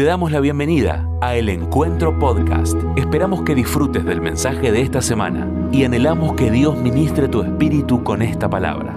Te damos la bienvenida a El Encuentro Podcast. Esperamos que disfrutes del mensaje de esta semana y anhelamos que Dios ministre tu espíritu con esta palabra.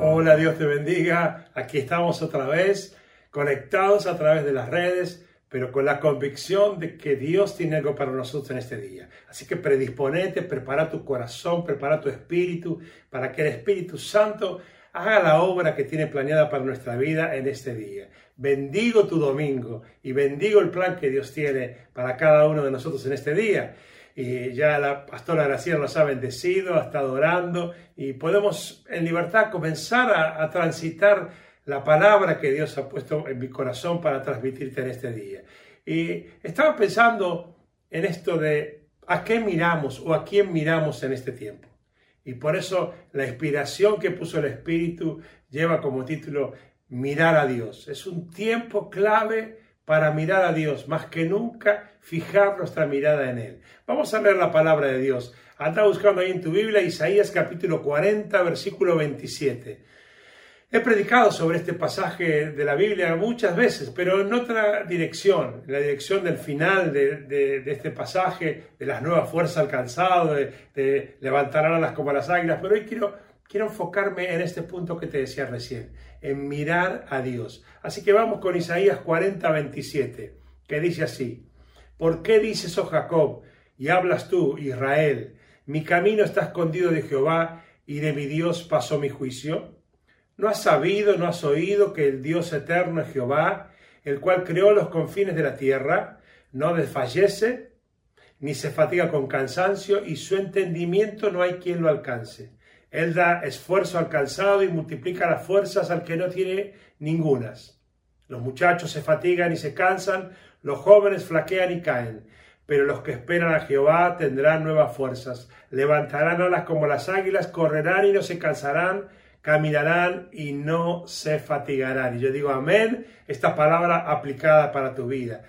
Hola, Dios te bendiga. Aquí estamos otra vez, conectados a través de las redes, pero con la convicción de que Dios tiene algo para nosotros en este día. Así que predisponete, prepara tu corazón, prepara tu espíritu, para que el Espíritu Santo haga la obra que tiene planeada para nuestra vida en este día. Bendigo tu domingo y bendigo el plan que Dios tiene para cada uno de nosotros en este día. Y ya la pastora Graciela nos ha bendecido, ha estado orando y podemos en libertad comenzar a, a transitar la palabra que Dios ha puesto en mi corazón para transmitirte en este día. Y estaba pensando en esto de a qué miramos o a quién miramos en este tiempo. Y por eso la inspiración que puso el Espíritu lleva como título Mirar a Dios. Es un tiempo clave para mirar a Dios, más que nunca fijar nuestra mirada en Él. Vamos a leer la palabra de Dios. Anda buscando ahí en tu Biblia Isaías capítulo 40, versículo 27. He predicado sobre este pasaje de la Biblia muchas veces, pero en otra dirección, en la dirección del final de, este pasaje, de las nuevas fuerzas alcanzadas, de, de levantar alas como las águilas, pero hoy quiero, quiero enfocarme en este punto que te decía recién, en mirar a Dios. Así que vamos con Isaías 40, 27, que dice así, ¿por qué dices, oh Jacob, y hablas tú, Israel, mi camino está escondido de Jehová y de mi Dios pasó mi juicio? ¿No has sabido, no has oído que el Dios eterno es Jehová, el cual creó los confines de la tierra, no desfallece, ni se fatiga con cansancio, y su entendimiento no hay quien lo alcance? Él da esfuerzo al calzado y multiplica las fuerzas al que no tiene ningunas. Los muchachos se fatigan y se cansan, los jóvenes flaquean y caen, pero los que esperan a Jehová tendrán nuevas fuerzas, levantarán alas como las águilas, correrán y no se cansarán, caminarán y no se fatigarán. Y yo digo amén, esta palabra aplicada para tu vida.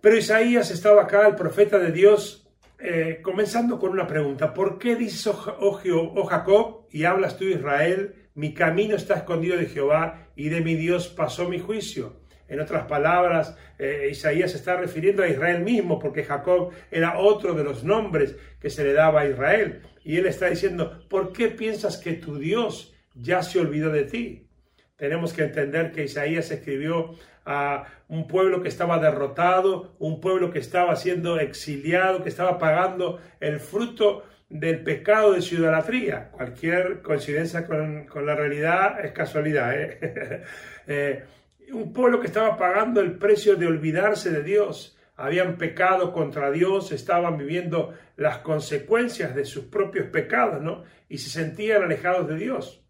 Pero Isaías estaba acá, el profeta de Dios, eh, comenzando con una pregunta. ¿Por qué dices, oh, oh, oh, Jacob, y hablas tú, Israel, mi camino está escondido de Jehová y de mi Dios pasó mi juicio? En otras palabras, eh, Isaías se está refiriendo a Israel mismo, porque Jacob era otro de los nombres que se le daba a Israel. Y él está diciendo, ¿por qué piensas que tu Dios ya se olvidó de ti? Tenemos que entender que Isaías escribió a un pueblo que estaba derrotado, un pueblo que estaba siendo exiliado, que estaba pagando el fruto del pecado de su idolatría. Cualquier coincidencia con, la realidad es casualidad. ¿eh? eh un pueblo que estaba pagando el precio de olvidarse de Dios. Habían pecado contra Dios, estaban viviendo las consecuencias de sus propios pecados, ¿no? Y se sentían alejados de Dios.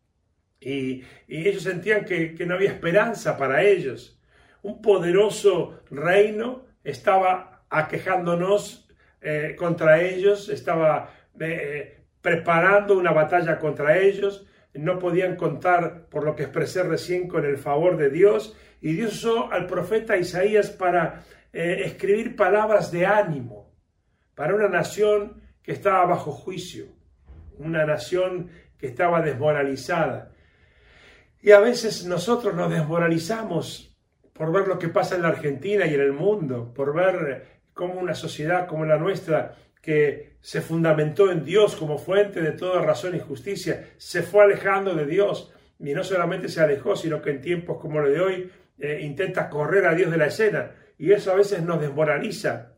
Y, ellos sentían que, no había esperanza para ellos. Un poderoso reino estaba aquejándonos eh, contra ellos, estaba eh, preparando una batalla contra ellos, no podían contar, por lo que expresé recién, con el favor de Dios y Dios usó al profeta Isaías para eh, escribir palabras de ánimo para una nación que estaba bajo juicio, una nación que estaba desmoralizada. Y a veces nosotros nos desmoralizamos por ver lo que pasa en la Argentina y en el mundo, por ver cómo una sociedad como la nuestra, que se fundamentó en Dios como fuente de toda razón y justicia, se fue alejando de Dios. Y no solamente se alejó, sino que en tiempos como los de hoy eh, intenta correr a Dios de la escena y eso a veces nos desmoraliza.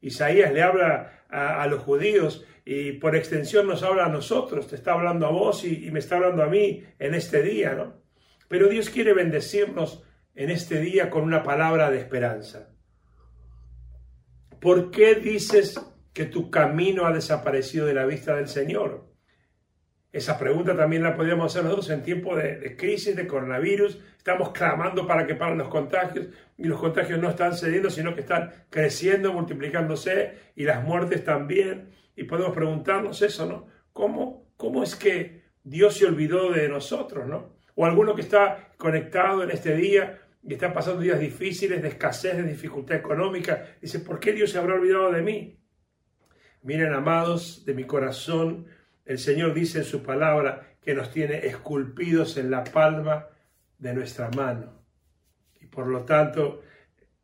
Isaías le habla a, los judíos y por extensión nos habla a nosotros, te está hablando a vos y, me está hablando a mí en este día, ¿no? Pero Dios quiere bendecirnos en este día con una palabra de esperanza. ¿Por qué dices que tu camino ha desaparecido de la vista del Señor? Esa pregunta también la podríamos hacer nosotros en tiempo de, crisis, de coronavirus. Estamos clamando para que paren los contagios y los contagios no están cediendo, sino que están creciendo, multiplicándose y las muertes también. Y podemos preguntarnos eso, ¿no? ¿Cómo, cómo es que Dios se olvidó de nosotros, ¿no? O alguno que está conectado en este día y está pasando días difíciles, de escasez, de dificultad económica, dice, ¿por qué Dios se habrá olvidado de mí? Miren, amados, de mi corazón, el Señor dice en su palabra que nos tiene esculpidos en la palma de nuestra mano. Y por lo tanto,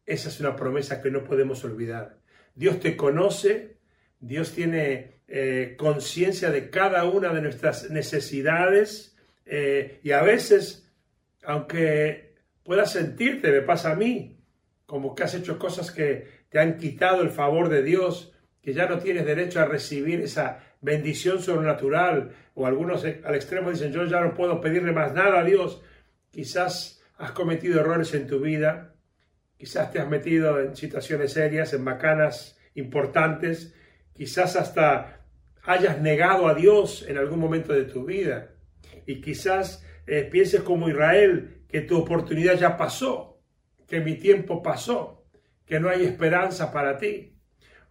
Esa es una promesa que no podemos olvidar. Dios te conoce, Dios tiene eh, conciencia de cada una de nuestras necesidades eh, y a veces, aunque puedas sentirte, me pasa a mí, como que has hecho cosas que te han quitado el favor de Dios, que ya no tienes derecho a recibir esa bendición sobrenatural, o algunos al extremo dicen, yo ya no puedo pedirle más nada a Dios. Quizás has cometido errores en tu vida, quizás te has metido en situaciones serias, en macanas importantes, quizás hasta hayas negado a Dios en algún momento de tu vida, y quizás eh, pienses como Israel, que tu oportunidad ya pasó, que mi tiempo pasó, que no hay esperanza para ti.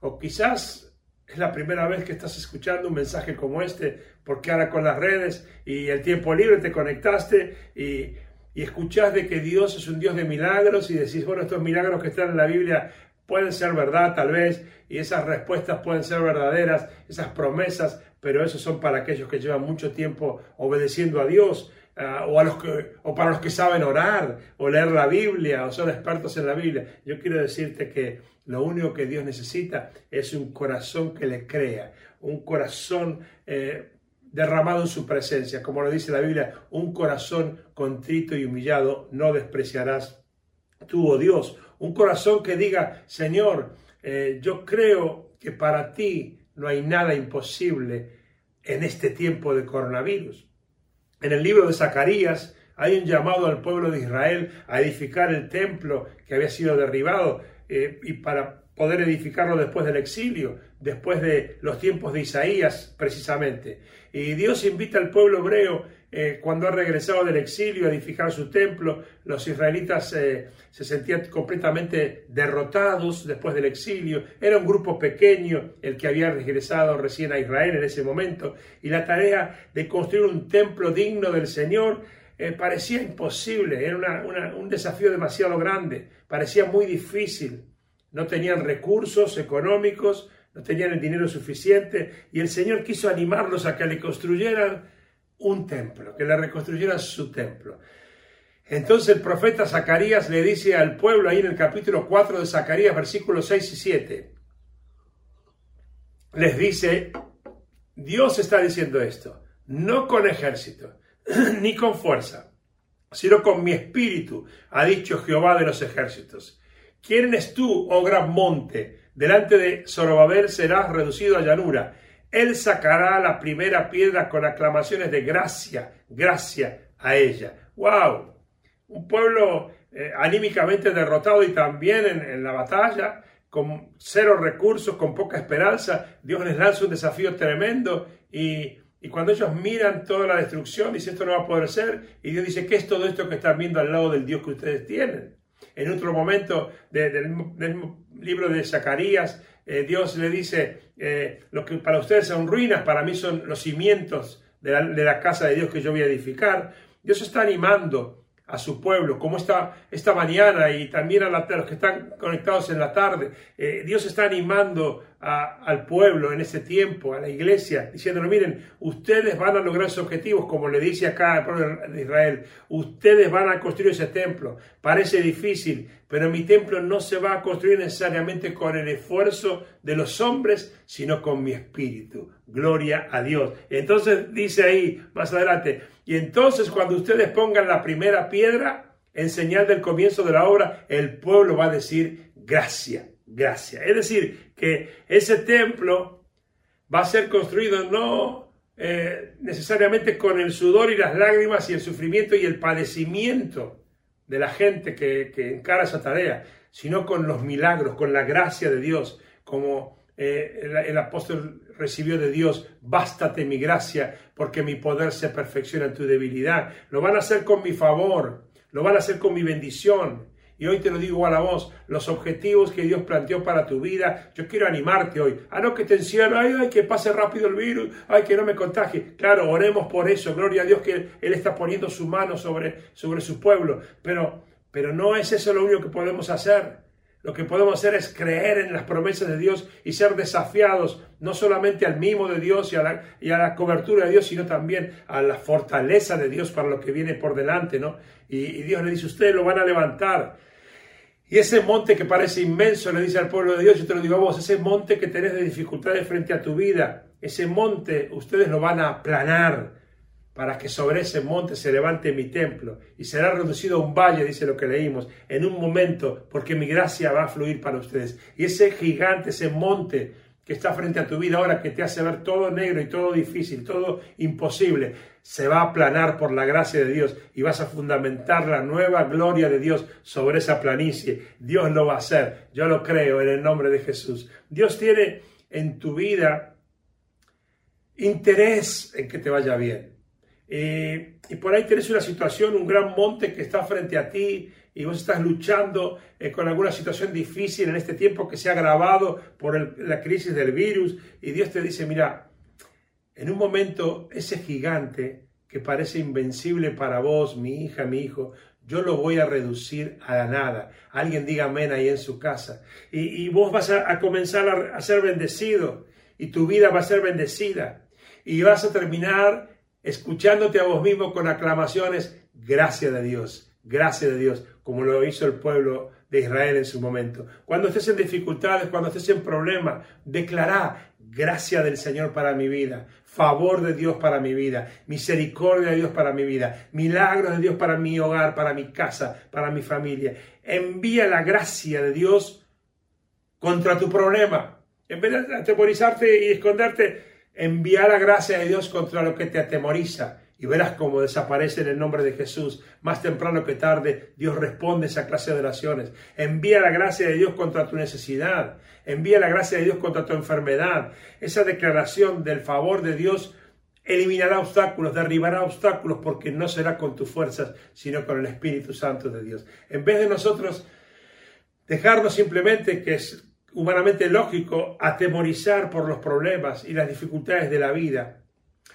O quizás es la primera vez que estás escuchando un mensaje como este, porque ahora con las redes y el tiempo libre te conectaste y, y escuchás de que Dios es un Dios de milagros y decís, bueno, estos milagros que están en la Biblia pueden ser verdad tal vez y esas respuestas pueden ser verdaderas, esas promesas, pero esos son para aquellos que llevan mucho tiempo obedeciendo a Dios. Ah, o, a los que, o para los que saben orar o leer la Biblia o son expertos en la Biblia. Yo quiero decirte que lo único que Dios necesita es un corazón que le crea, un corazón eh, derramado en su presencia. Como lo dice la Biblia, un corazón contrito y humillado no despreciarás tú, oh Dios. Un corazón que diga, Señor, eh, yo creo que para ti no hay nada imposible en este tiempo de coronavirus. En el libro de Zacarías hay un llamado al pueblo de Israel a edificar el templo que había sido derribado eh, y para poder edificarlo después del exilio, después de los tiempos de Isaías precisamente. Y Dios invita al pueblo hebreo eh, cuando ha regresado del exilio a edificar su templo, los israelitas eh, se sentían completamente derrotados después del exilio. Era un grupo pequeño el que había regresado recién a Israel en ese momento y la tarea de construir un templo digno del Señor eh, parecía imposible, era un desafío demasiado grande, parecía muy difícil. No tenían recursos económicos, no tenían el dinero suficiente y el Señor quiso animarlos a que le construyeran un templo, que le reconstruyeran su templo. Entonces el profeta Zacarías le dice al pueblo ahí en el capítulo 4 de Zacarías, versículos 6 y 7, les dice, Dios está diciendo esto, no con ejército, ni con fuerza, sino con mi espíritu, ha dicho Jehová de los ejércitos. ¿Quién es tú, oh gran monte? Delante de Zorobabel serás reducido a llanura él sacará la primera piedra con aclamaciones de gracia, gracia a ella. ¡Wow! Un pueblo eh, anímicamente derrotado y también en, la batalla, con cero recursos, con poca esperanza. Dios les lanza un desafío tremendo y, cuando ellos miran toda la destrucción, dice esto no va a poder ser. Y Dios dice, ¿qué es todo esto que están viendo al lado del Dios que ustedes tienen? En otro momento del libro de Zacarías, eh, Dios le dice, eh, lo que para ustedes son ruinas, para mí son los cimientos de la, casa de Dios que yo voy a edificar. Dios está animando a su pueblo, como esta, esta mañana y también a, los que están conectados en la tarde. Eh, Dios está animando al pueblo en ese tiempo, a la iglesia, diciéndole, miren, ustedes van a lograr sus objetivos, como le dice acá al pueblo de Israel, ustedes van a construir ese templo. Parece difícil, pero mi templo no se va a construir necesariamente con el esfuerzo de los hombres, sino con mi espíritu. Gloria a Dios. Entonces dice ahí más adelante, y entonces cuando ustedes pongan la primera piedra en señal del comienzo de la obra, el pueblo va a decir gracia, gracia. Es decir, que ese templo va a ser construido no eh, necesariamente con el sudor y las lágrimas y el sufrimiento y el padecimiento de la gente que, encara esa tarea, sino con los milagros, con la gracia de Dios, como eh, el, apóstol recibió de Dios, bástate mi gracia, porque mi poder se perfecciona en tu debilidad. Lo van a hacer con mi favor, lo van a hacer con mi bendición. Y hoy te lo digo a la voz, los objetivos que Dios planteó para tu vida, yo quiero animarte hoy. A no que te encierre, ay, ay, que pase rápido el virus, ay, que no me contagie. Claro, oremos por eso, gloria a Dios que Él está poniendo su mano sobre, sobre su pueblo. Pero, pero no es eso lo único que podemos hacer. Lo que podemos hacer es creer en las promesas de Dios y ser desafiados no solamente al mimo de Dios y a, la, y a la cobertura de Dios, sino también a la fortaleza de Dios para lo que viene por delante, ¿no? Y, Dios le dice, ustedes lo van a levantar. Y ese monte que parece inmenso, le dice al pueblo de Dios, yo te lo digo a vos, ese monte que tenés de dificultades frente a tu vida, ese monte ustedes lo van a aplanar para que sobre ese monte se levante mi templo y será reducido a un valle, dice lo que leímos, en un momento, porque mi gracia va a fluir para ustedes. Y ese gigante, ese monte que está frente a tu vida ahora, que te hace ver todo negro y todo difícil, todo imposible, se va a aplanar por la gracia de Dios y vas a fundamentar la nueva gloria de Dios sobre esa planicie. Dios lo va a hacer, yo lo creo en el nombre de Jesús. Dios tiene en tu vida interés en que te vaya bien. Eh, y por ahí tienes una situación, un gran monte que está frente a ti y vos estás luchando eh, con alguna situación difícil en este tiempo que se ha agravado por la crisis del virus y Dios te dice, mira, en un momento ese gigante que parece invencible para vos, mi hija, mi hijo, yo lo voy a reducir a la nada. Alguien diga amén ahí en su casa. Y, vos vas a, comenzar a, a ser bendecido y tu vida va a ser bendecida. Y vas a terminar escuchándote a vos mismo con aclamaciones, gracias de Dios, gracias de Dios, como lo hizo el pueblo de Israel en su momento. Cuando estés en dificultades, cuando estés en problemas, declará gracia del Señor para mi vida, favor de Dios para mi vida, misericordia de Dios para mi vida, milagros de Dios para mi hogar, para mi casa, para mi familia. Envía la gracia de Dios contra tu problema. En vez de atemorizarte y esconderte, envía la gracia de Dios contra lo que te atemoriza y verás cómo desaparece en el nombre de Jesús. Más temprano que tarde, Dios responde esa clase de oraciones. Envía la gracia de Dios contra tu necesidad. Envía la gracia de Dios contra tu enfermedad. Esa declaración del favor de Dios eliminará obstáculos, derribará obstáculos, porque no será con tus fuerzas, sino con el Espíritu Santo de Dios. En vez de nosotros dejarnos simplemente que es humanamente lógico atemorizar por los problemas y las dificultades de la vida,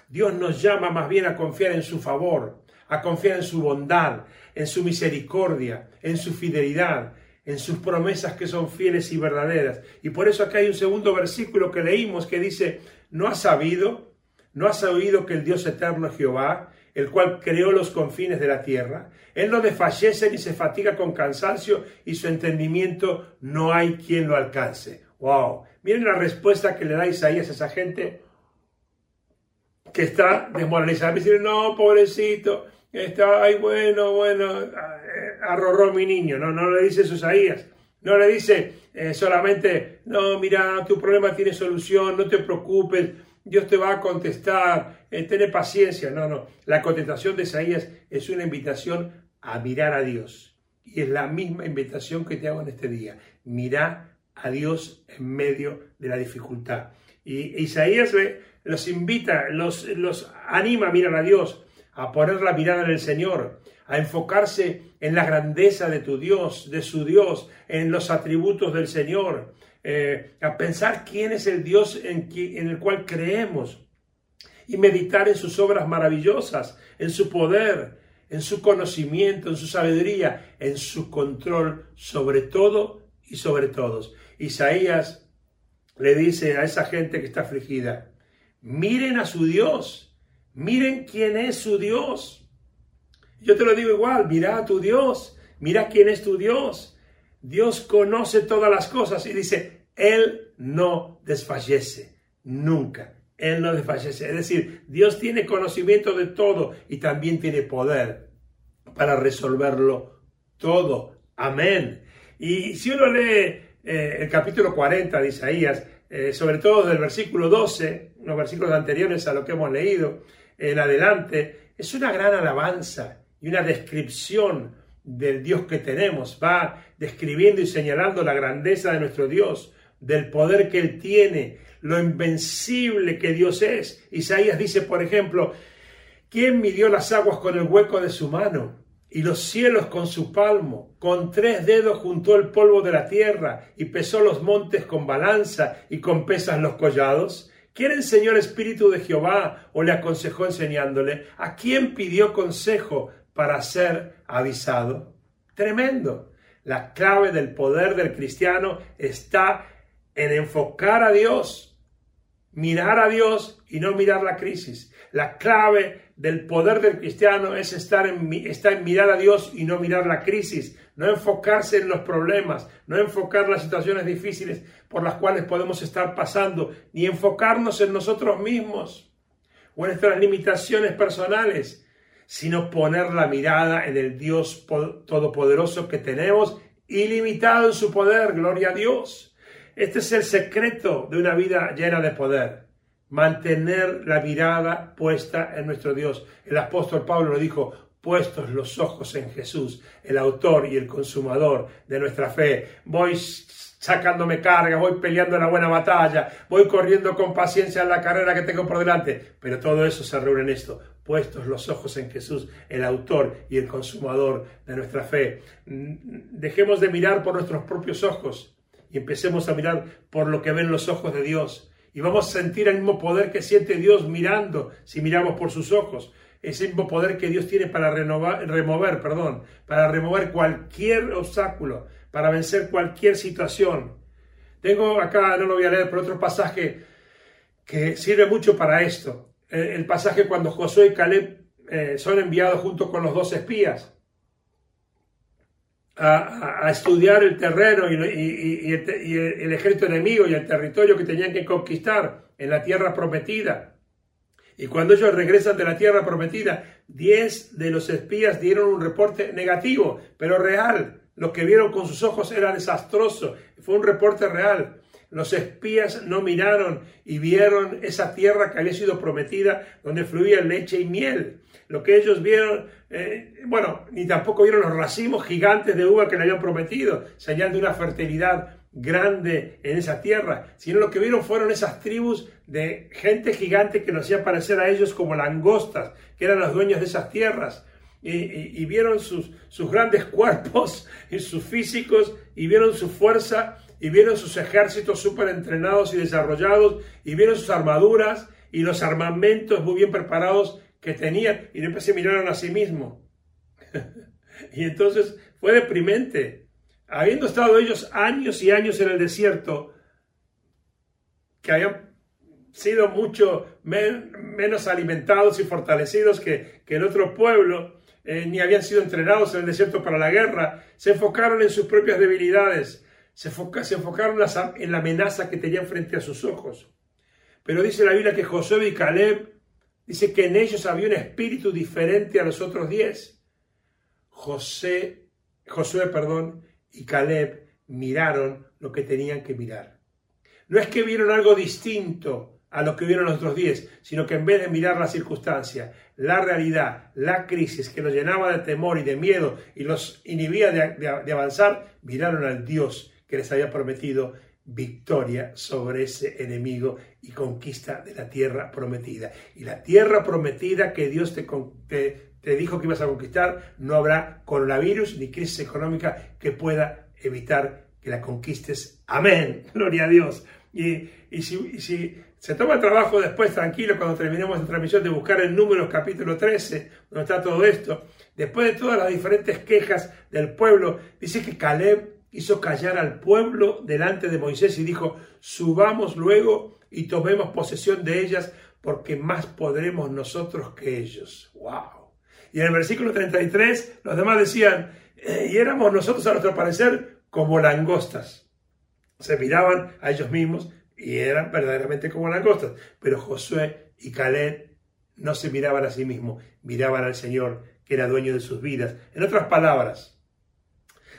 Dios nos llama más bien a confiar en su favor, a confiar en su bondad, en su misericordia, en su fidelidad, en sus promesas que son fieles y verdaderas. Y por eso acá hay un segundo versículo que leímos que dice, ¿no has sabido? ¿No has oído que el Dios eterno Jehová, el cual creó los confines de la tierra? Él no desfallece ni se fatiga con cansancio y su entendimiento no hay quien lo alcance. ¡Wow! Miren la respuesta que le da Isaías a esa gente que está desmoralizado. Me no, pobrecito, está, ay, bueno, bueno, eh, arrorró mi niño. No, no le dice eso Isaías. No le dice eh, solamente, no, mira, tu problema tiene solución, no te preocupes, Dios te va a contestar, eh, ten paciencia. No, no. La contestación de Isaías es una invitación a mirar a Dios. Y es la misma invitación que te hago en este día. Mira a Dios en medio de la dificultad. Y Isaías los invita, los, los anima a mirar a Dios, a poner la mirada en el Señor, a enfocarse en la grandeza de tu Dios, de su Dios, en los atributos del Señor, eh, a pensar quién es el Dios en, en el cual creemos y meditar en sus obras maravillosas, en su poder, en su conocimiento, en su sabiduría, en su control sobre todo y sobre todos. Isaías le dice a esa gente que está afligida, Miren a su Dios. Miren quién es su Dios. Yo te lo digo igual, mira a tu Dios. Mira quién es tu Dios. Dios conoce todas las cosas y dice, Él no desfallece. Nunca. Él no desfallece. Es decir, Dios tiene conocimiento de todo y también tiene poder para resolverlo todo. Amén. Y si uno lee eh, el capítulo 40 de Isaías, eh, sobre todo del versículo 12, los versículos anteriores a lo que hemos leído en adelante, es una gran alabanza y una descripción del Dios que tenemos. Va describiendo y señalando la grandeza de nuestro Dios, del poder que Él tiene, lo invencible que Dios es. Isaías dice, por ejemplo, ¿quién midió las aguas con el hueco de su mano? Y los cielos con su palmo, con tres dedos juntó el polvo de la tierra y pesó los montes con balanza y con pesas los collados? ¿Quién enseñó el Espíritu de Jehová o le aconsejó enseñándole? ¿A quién pidió consejo para ser avisado? Tremendo. La clave del poder del cristiano está en enfocar a Dios, mirar a Dios y no mirar la crisis. La clave del poder del cristiano es estar en, mirar a Dios y no mirar la crisis no enfocarse en los problemas, no enfocar las situaciones difíciles por las cuales podemos estar pasando, ni enfocarnos en nosotros mismos o en nuestras limitaciones personales, sino poner la mirada en el Dios Todopoderoso que tenemos, ilimitado en su poder, gloria a Dios. Este es el secreto de una vida llena de poder mantener la mirada puesta en nuestro Dios. El apóstol Pablo lo dijo, puestos los ojos en Jesús, el autor y el consumador de nuestra fe. Voy sacándome carga, voy peleando la buena batalla, voy corriendo con paciencia en la carrera que tengo por delante, pero todo eso se reúne en esto, puestos los ojos en Jesús, el autor y el consumador de nuestra fe. Dejemos de mirar por nuestros propios ojos y empecemos a mirar por lo que ven los ojos de Dios y vamos a sentir el mismo poder que siente Dios mirando si miramos por sus ojos. Ese mismo poder que Dios tiene para renovar, remover, perdón, para remover cualquier obstáculo, para vencer cualquier situación. Tengo acá, no lo voy a leer, pero otro pasaje que sirve mucho para esto. El, pasaje cuando Josué y Caleb eh, son enviados junto con los dos espías a, estudiar el terreno y, el, ejército enemigo y el territorio que tenían que conquistar en la tierra prometida. Y cuando ellos regresan de la tierra prometida, diez de los espías dieron un reporte negativo, pero real. Lo que vieron con sus ojos era desastroso. Fue un reporte real. Los espías no miraron y vieron esa tierra que había sido prometida, donde fluía leche y miel. Lo que ellos vieron, eh, bueno, ni tampoco vieron los racimos gigantes de uva que le habían prometido, señal de una fertilidad grande en esa tierra, sino lo que vieron fueron esas tribus de gente gigante que nos hacía parecer a ellos como langostas, que eran los dueños de esas tierras. Y, vieron sus, sus grandes cuerpos y sus físicos y vieron su fuerza y vieron sus ejércitos súper entrenados y desarrollados, y vieron sus armaduras y los armamentos muy bien preparados que tenían, y después se miraron a sí mismos. y entonces fue deprimente. Habiendo estado ellos años y años en el desierto, que habían sido mucho menos alimentados y fortalecidos que, el otro pueblo, eh, ni habían sido entrenados en el desierto para la guerra, se enfocaron en sus propias debilidades, se, enfocaron en la amenaza que tenían frente a sus ojos. Pero dice la Biblia que Josué y Caleb, dice que en ellos había un espíritu diferente a los otros diez. José, Josué, perdón, y Caleb miraron lo que tenían que mirar. No es que vieron algo distinto a lo que vieron los otros diez, sino que en vez de mirar la circunstancia, la realidad, la crisis que los llenaba de temor y de miedo y los inhibía de avanzar, miraron al Dios que les había prometido victoria sobre ese enemigo y conquista de la tierra prometida. Y la tierra prometida que Dios te, te, dijo que ibas a conquistar, no habrá coronavirus ni crisis económica que pueda evitar que la conquistes. Amén. Gloria a Dios. Y, y, si, si, se toma el trabajo después, tranquilo, cuando terminemos la transmisión, de buscar el número capítulo 13, donde está todo esto, después de todas las diferentes quejas del pueblo, dice que Caleb hizo callar al pueblo delante de Moisés y dijo, subamos luego y tomemos posesión de ellas porque más podremos nosotros que ellos. ¡Wow! Y en el versículo 33 los demás decían, eh, y éramos nosotros a nuestro parecer como langostas. Se miraban a ellos mismos y eran verdaderamente como langostas. Pero Josué y Caleb no se miraban a sí mismos, miraban al Señor que era dueño de sus vidas. En otras palabras,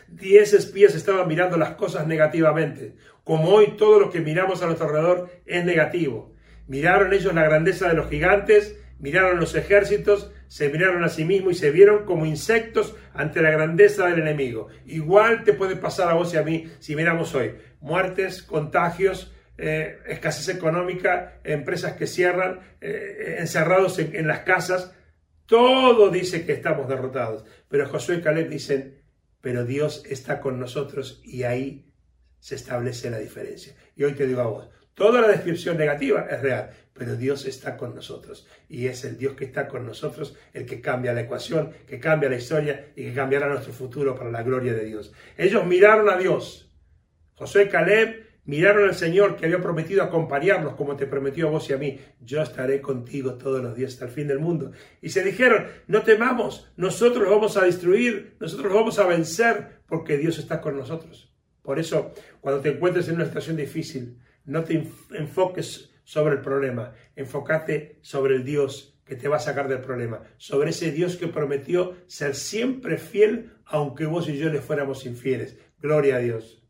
Diez espías estaban mirando las cosas negativamente, como hoy todo lo que miramos a nuestro alrededor es negativo. Miraron ellos la grandeza de los gigantes, miraron los ejércitos, se miraron a sí mismos y se vieron como insectos ante la grandeza del enemigo. Igual te puede pasar a vos y a mí si miramos hoy muertes, contagios, eh, escasez económica, empresas que cierran, eh, encerrados en, en, las casas. Todo dice que estamos derrotados. Pero Josué y Caleb dicen, pero Dios está con nosotros y ahí se establece la diferencia. Y hoy te digo a vos, toda la descripción negativa es real, pero Dios está con nosotros y es el Dios que está con nosotros el que cambia la ecuación, que cambia la historia y que cambiará nuestro futuro para la gloria de Dios. Ellos miraron a Dios. José y Caleb Miraron al Señor que había prometido acompañarlos como te prometió a vos y a mí. Yo estaré contigo todos los días hasta el fin del mundo. Y se dijeron, no temamos, nosotros vamos a destruir, nosotros vamos a vencer porque Dios está con nosotros. Por eso, cuando te encuentres en una situación difícil, no te enfoques sobre el problema, enfócate sobre el Dios que te va a sacar del problema, sobre ese Dios que prometió ser siempre fiel aunque vos y yo le fuéramos infieles. Gloria a Dios.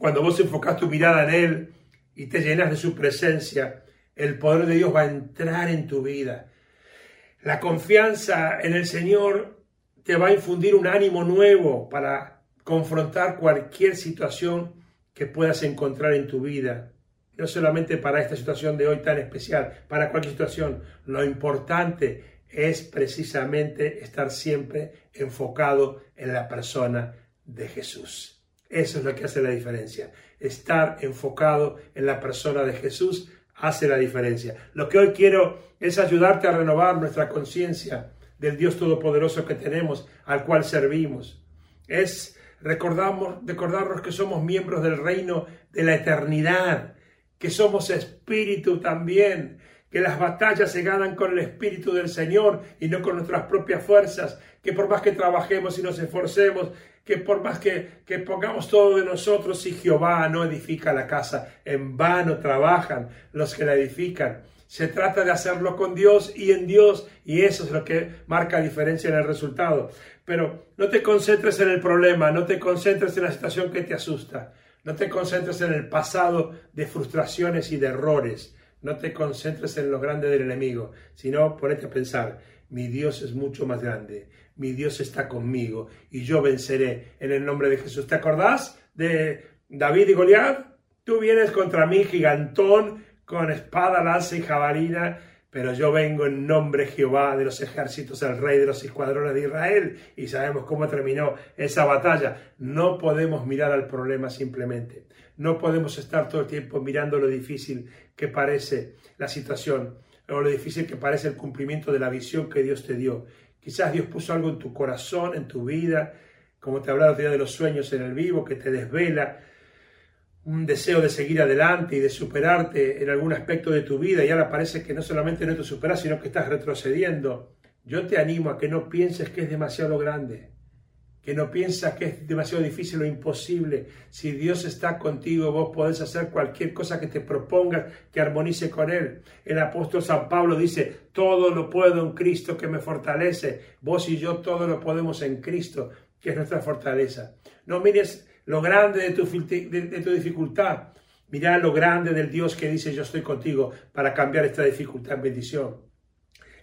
Cuando vos enfocás tu mirada en Él y te llenas de su presencia, el poder de Dios va a entrar en tu vida. La confianza en el Señor te va a infundir un ánimo nuevo para confrontar cualquier situación que puedas encontrar en tu vida. No solamente para esta situación de hoy tan especial, para cualquier situación. Lo importante es precisamente estar siempre enfocado en la persona de Jesús. Eso es lo que hace la diferencia. Estar enfocado en la persona de Jesús hace la diferencia. Lo que hoy quiero es ayudarte a renovar nuestra conciencia del Dios Todopoderoso que tenemos, al cual servimos. Es recordamos, recordarnos que somos miembros del reino de la eternidad, que somos espíritu también, que las batallas se ganan con el espíritu del Señor y no con nuestras propias fuerzas, que por más que trabajemos y nos esforcemos, que por más que, que pongamos todo de nosotros, si Jehová no edifica la casa, en vano trabajan los que la edifican. Se trata de hacerlo con Dios y en Dios, y eso es lo que marca diferencia en el resultado. Pero no te concentres en el problema, no te concentres en la situación que te asusta, no te concentres en el pasado de frustraciones y de errores, no te concentres en lo grande del enemigo, sino ponete a pensar, mi Dios es mucho más grande, mi Dios está conmigo y yo venceré en el nombre de Jesús. ¿Te acordás de David y Goliat? Tú vienes contra mí, gigantón, con espada, lanza y jabalina, pero yo vengo en nombre de Jehová de los ejércitos, el rey de los escuadrones de Israel, y sabemos cómo terminó esa batalla. No podemos mirar al problema simplemente. No podemos estar todo el tiempo mirando lo difícil que parece la situación o lo difícil que parece el cumplimiento de la visión que Dios te dio. Quizás Dios puso algo en tu corazón, en tu vida, como te hablaba de los sueños en el vivo, que te desvela un deseo de seguir adelante y de superarte en algún aspecto de tu vida y ahora parece que no solamente no te superas, sino que estás retrocediendo. Yo te animo a que no pienses que es demasiado grande que no piensas que es demasiado difícil o imposible. Si Dios está contigo, vos podés hacer cualquier cosa que te propongas que armonice con Él. El apóstol San Pablo dice, todo lo puedo en Cristo que me fortalece. Vos y yo todo lo podemos en Cristo, que es nuestra fortaleza. No mires lo grande de tu, de, tu dificultad. Mira lo grande del Dios que dice, yo estoy contigo para cambiar esta dificultad en bendición.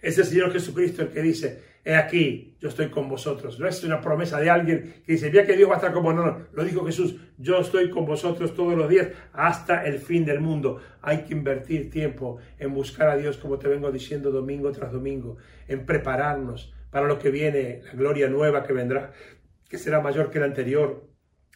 Es el Señor Jesucristo el que dice, he aquí, yo estoy con vosotros. No es una promesa de alguien que dice, mira que Dios va a estar como no, no, lo dijo Jesús, yo estoy con vosotros todos los días hasta el fin del mundo. Hay que invertir tiempo en buscar a Dios, como te vengo diciendo domingo tras domingo, en prepararnos para lo que viene, la gloria nueva que vendrá, que será mayor que la anterior.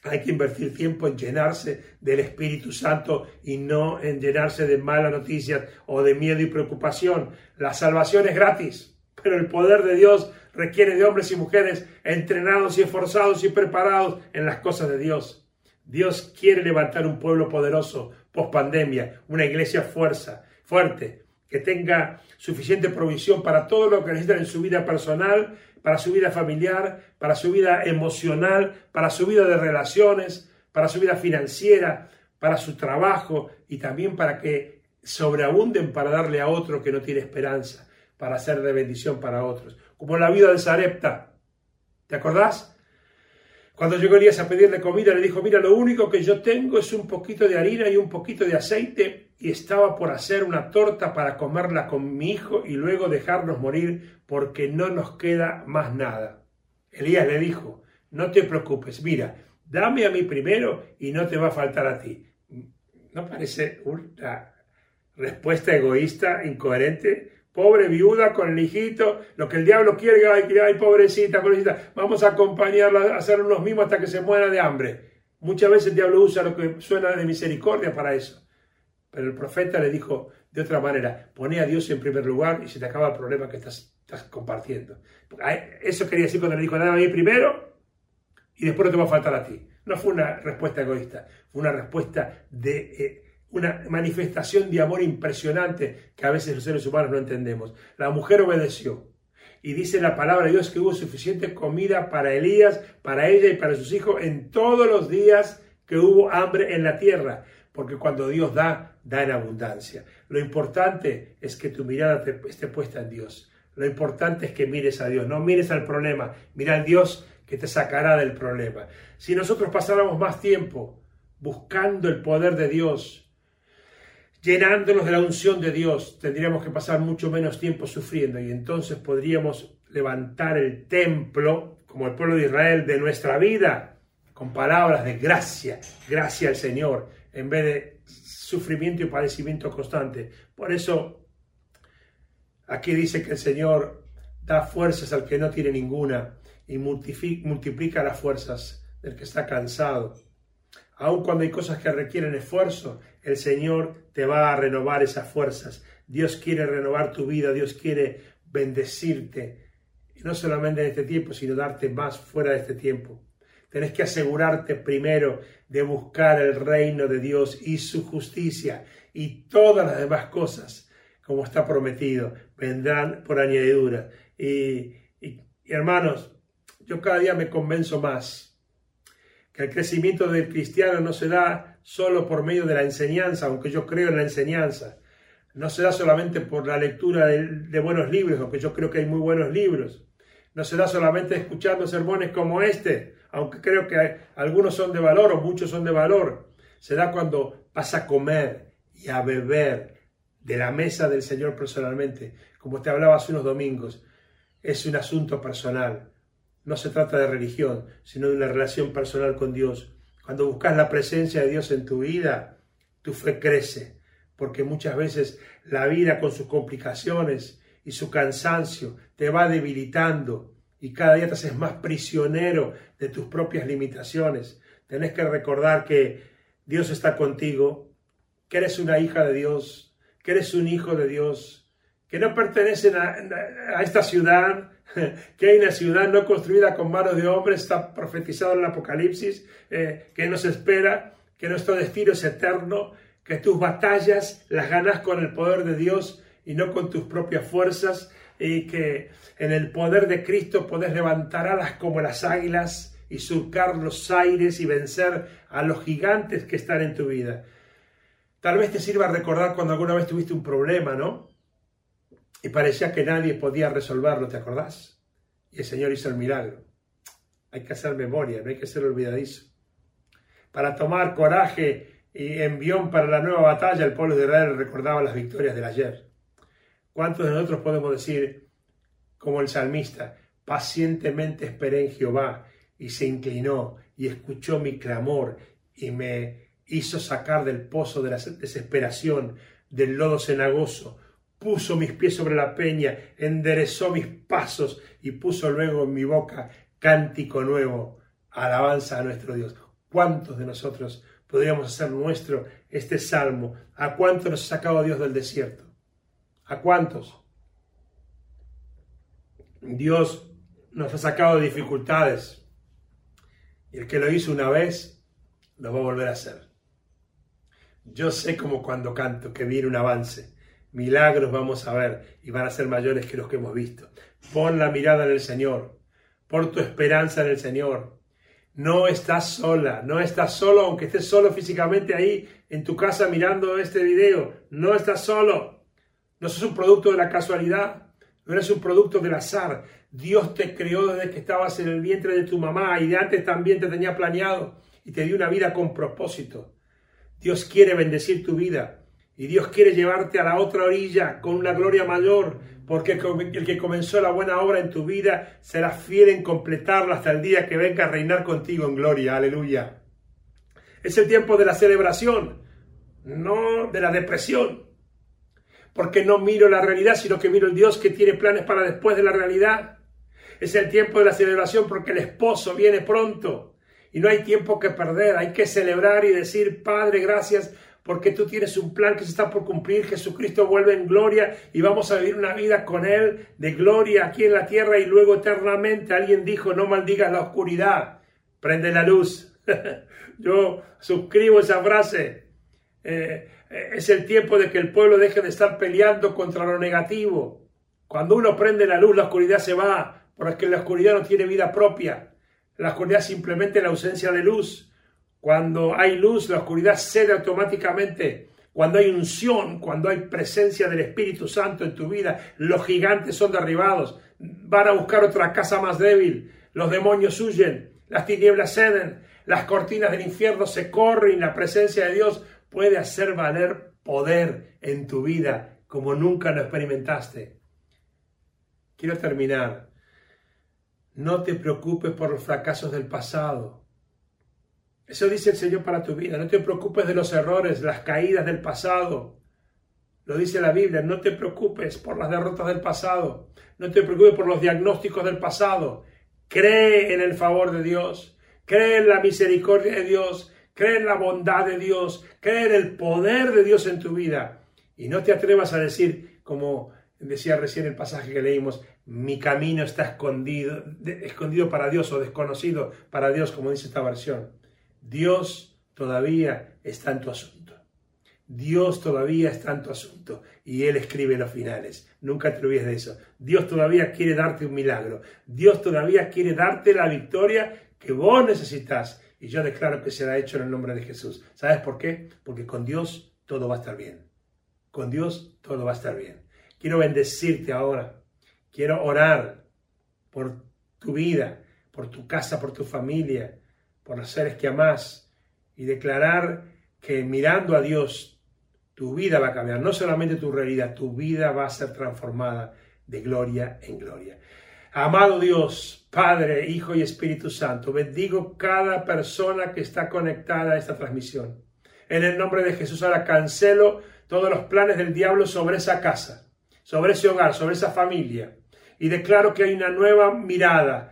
Hay que invertir tiempo en llenarse del Espíritu Santo y no en llenarse de malas noticias o de miedo y preocupación. La salvación es gratis pero el poder de Dios requiere de hombres y mujeres entrenados y esforzados y preparados en las cosas de Dios. Dios quiere levantar un pueblo poderoso post pandemia, una iglesia fuerza, fuerte, que tenga suficiente provisión para todo lo que necesitan en su vida personal, para su vida familiar, para su vida emocional, para su vida de relaciones, para su vida financiera, para su trabajo y también para que sobreabunden para darle a otro que no tiene esperanza para ser de bendición para otros. Como la vida de Sarepta. ¿Te acordás? Cuando llegó Elías a pedirle comida, le dijo, mira, lo único que yo tengo es un poquito de harina y un poquito de aceite y estaba por hacer una torta para comerla con mi hijo y luego dejarnos morir porque no nos queda más nada. Elías le dijo, no te preocupes, mira, dame a mí primero y no te va a faltar a ti. ¿No parece una respuesta egoísta, incoherente? Pobre viuda con el hijito, lo que el diablo quiere, ay, ay pobrecita, pobrecita, vamos a acompañarla a hacer unos mimos hasta que se muera de hambre. Muchas veces el diablo usa lo que suena de misericordia para eso. Pero el profeta le dijo de otra manera, pone a Dios en primer lugar y se te acaba el problema que estás, compartiendo. Eso quería decir cuando le dijo, dame a mí primero y después no te va a faltar a ti. No fue una respuesta egoísta, fue una respuesta de eh, una manifestación de amor impresionante que a veces los seres humanos no entendemos. La mujer obedeció. Y dice la palabra de Dios que hubo suficiente comida para Elías, para ella y para sus hijos en todos los días que hubo hambre en la tierra. Porque cuando Dios da, da en abundancia. Lo importante es que tu mirada esté puesta en Dios. Lo importante es que mires a Dios, no mires al problema, mira al Dios que te sacará del problema. Si nosotros pasáramos más tiempo buscando el poder de Dios, llenándonos de la unción de Dios, tendríamos que pasar mucho menos tiempo sufriendo y entonces podríamos levantar el templo, como el pueblo de Israel, de nuestra vida, con palabras de gracia, gracia al Señor, en vez de sufrimiento y padecimiento constante. Por eso, aquí dice que el Señor da fuerzas al que no tiene ninguna y multiplica las fuerzas del que está cansado. Aun cuando hay cosas que requieren esfuerzo, el Señor te va a renovar esas fuerzas. Dios quiere renovar tu vida, Dios quiere bendecirte, y no solamente en este tiempo, sino darte más fuera de este tiempo. Tenés que asegurarte primero de buscar el reino de Dios y su justicia y todas las demás cosas, como está prometido, vendrán por añadidura. y hermanos, yo cada día me convenzo más que el crecimiento del cristiano no se da solo por medio de la enseñanza, aunque yo creo en la enseñanza. No se da solamente por la lectura de, buenos libros, aunque yo creo que hay muy buenos libros. No se da solamente escuchando sermones como este, aunque creo que algunos son de valor o muchos son de valor. Se da cuando vas a comer y a beber de la mesa del Señor personalmente, como te hablaba hace unos domingos. Es un asunto personal. No se trata de religión, sino de una relación personal con Dios. Cuando buscas la presencia de Dios en tu vida, tu fe crece, porque muchas veces la vida con sus complicaciones y su cansancio te va debilitando y cada día te haces más prisionero de tus propias limitaciones. Tenés que recordar que Dios está contigo, que eres una hija de Dios, que eres un hijo de Dios, que no pertenecen a, a esta ciudad, que hay una ciudad no construida con manos de hombres, está profetizado en el Apocalipsis, eh, que nos espera, que nuestro destino es eterno, que tus batallas las ganas con el poder de Dios y no con tus propias fuerzas, y que en el poder de Cristo podés levantar alas como las águilas y surcar los aires y vencer a los gigantes que están en tu vida. Tal vez te sirva recordar cuando alguna vez tuviste un problema, ¿no? Y parecía que nadie podía resolverlo, ¿te acordás? Y el Señor hizo el milagro. Hay que hacer memoria, no hay que ser olvidadizo. Para tomar coraje y envión para la nueva batalla, el pueblo de Israel recordaba las victorias del ayer. ¿Cuántos de nosotros podemos decir, como el salmista, pacientemente esperé en Jehová y se inclinó y escuchó mi clamor y me hizo sacar del pozo de la desesperación, del lodo cenagoso, puso mis pies sobre la peña, enderezó mis pasos y puso luego en mi boca cántico nuevo, alabanza a nuestro Dios. ¿Cuántos de nosotros podríamos hacer nuestro este salmo? ¿A cuántos nos ha sacado Dios del desierto? ¿A cuántos? Dios nos ha sacado de dificultades. Y el que lo hizo una vez, lo va a volver a hacer. Yo sé como cuando canto que viene un avance milagros vamos a ver y van a ser mayores que los que hemos visto. Pon la mirada en el Señor, pon tu esperanza en el Señor. No estás sola, no estás solo, aunque estés solo físicamente ahí en tu casa mirando este video. No estás solo. No sos un producto de la casualidad, no eres un producto del azar. Dios te creó desde que estabas en el vientre de tu mamá y de antes también te tenía planeado y te dio una vida con propósito. Dios quiere bendecir tu vida. Y Dios quiere llevarte a la otra orilla con una gloria mayor, porque el que comenzó la buena obra en tu vida será fiel en completarla hasta el día que venga a reinar contigo en gloria. Aleluya. Es el tiempo de la celebración, no de la depresión. Porque no miro la realidad, sino que miro el Dios que tiene planes para después de la realidad. Es el tiempo de la celebración porque el esposo viene pronto y no hay tiempo que perder. Hay que celebrar y decir, Padre, gracias porque tú tienes un plan que se está por cumplir. Jesucristo vuelve en gloria y vamos a vivir una vida con Él de gloria aquí en la tierra y luego eternamente. Alguien dijo, no maldigas la oscuridad, prende la luz. Yo suscribo esa frase. Eh, es el tiempo de que el pueblo deje de estar peleando contra lo negativo. Cuando uno prende la luz, la oscuridad se va, porque la oscuridad no tiene vida propia. La oscuridad es simplemente la ausencia de luz. Cuando hay luz, la oscuridad cede automáticamente. Cuando hay unción, cuando hay presencia del Espíritu Santo en tu vida, los gigantes son derribados, van a buscar otra casa más débil, los demonios huyen, las tinieblas ceden, las cortinas del infierno se corren y la presencia de Dios puede hacer valer poder en tu vida como nunca lo experimentaste. Quiero terminar. No te preocupes por los fracasos del pasado. Eso dice el Señor para tu vida. No te preocupes de los errores, las caídas del pasado. Lo dice la Biblia. No te preocupes por las derrotas del pasado. No te preocupes por los diagnósticos del pasado. Cree en el favor de Dios. Cree en la misericordia de Dios. Cree en la bondad de Dios. Cree en el poder de Dios en tu vida. Y no te atrevas a decir, como decía recién el pasaje que leímos, mi camino está escondido, escondido para Dios o desconocido para Dios, como dice esta versión. Dios todavía está en tu asunto. Dios todavía está en tu asunto y Él escribe los finales. Nunca te olvides de eso. Dios todavía quiere darte un milagro. Dios todavía quiere darte la victoria que vos necesitas. Y yo declaro que será hecho en el nombre de Jesús. ¿Sabes por qué? Porque con Dios todo va a estar bien. Con Dios todo va a estar bien. Quiero bendecirte ahora. Quiero orar por tu vida, por tu casa, por tu familia, por los seres que amás y declarar que mirando a Dios tu vida va a cambiar, no solamente tu realidad, tu vida va a ser transformada de gloria en gloria. Amado Dios, Padre, Hijo y Espíritu Santo, bendigo cada persona que está conectada a esta transmisión. En el nombre de Jesús ahora cancelo todos los planes del diablo sobre esa casa, sobre ese hogar, sobre esa familia. Y declaro que hay una nueva mirada,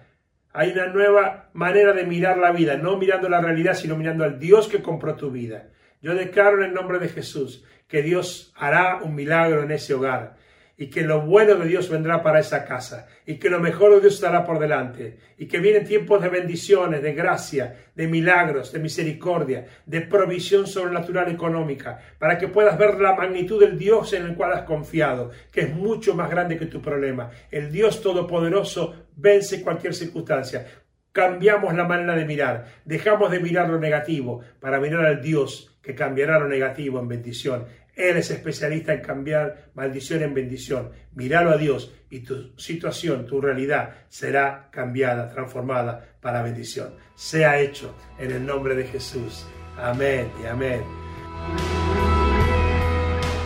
hay una nueva manera de mirar la vida, no mirando la realidad, sino mirando al Dios que compró tu vida. Yo declaro en el nombre de Jesús que Dios hará un milagro en ese hogar y que lo bueno de Dios vendrá para esa casa y que lo mejor de Dios estará por delante y que vienen tiempos de bendiciones, de gracia, de milagros, de misericordia, de provisión sobrenatural económica, para que puedas ver la magnitud del Dios en el cual has confiado, que es mucho más grande que tu problema. El Dios Todopoderoso vence cualquier circunstancia. Cambiamos la manera de mirar, dejamos de mirar lo negativo para mirar al Dios que cambiará lo negativo en bendición él es especialista en cambiar maldición en bendición. Míralo a Dios y tu situación, tu realidad será cambiada, transformada para bendición. Sea hecho en el nombre de Jesús. Amén y amén.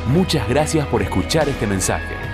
Muchas gracias por escuchar este mensaje.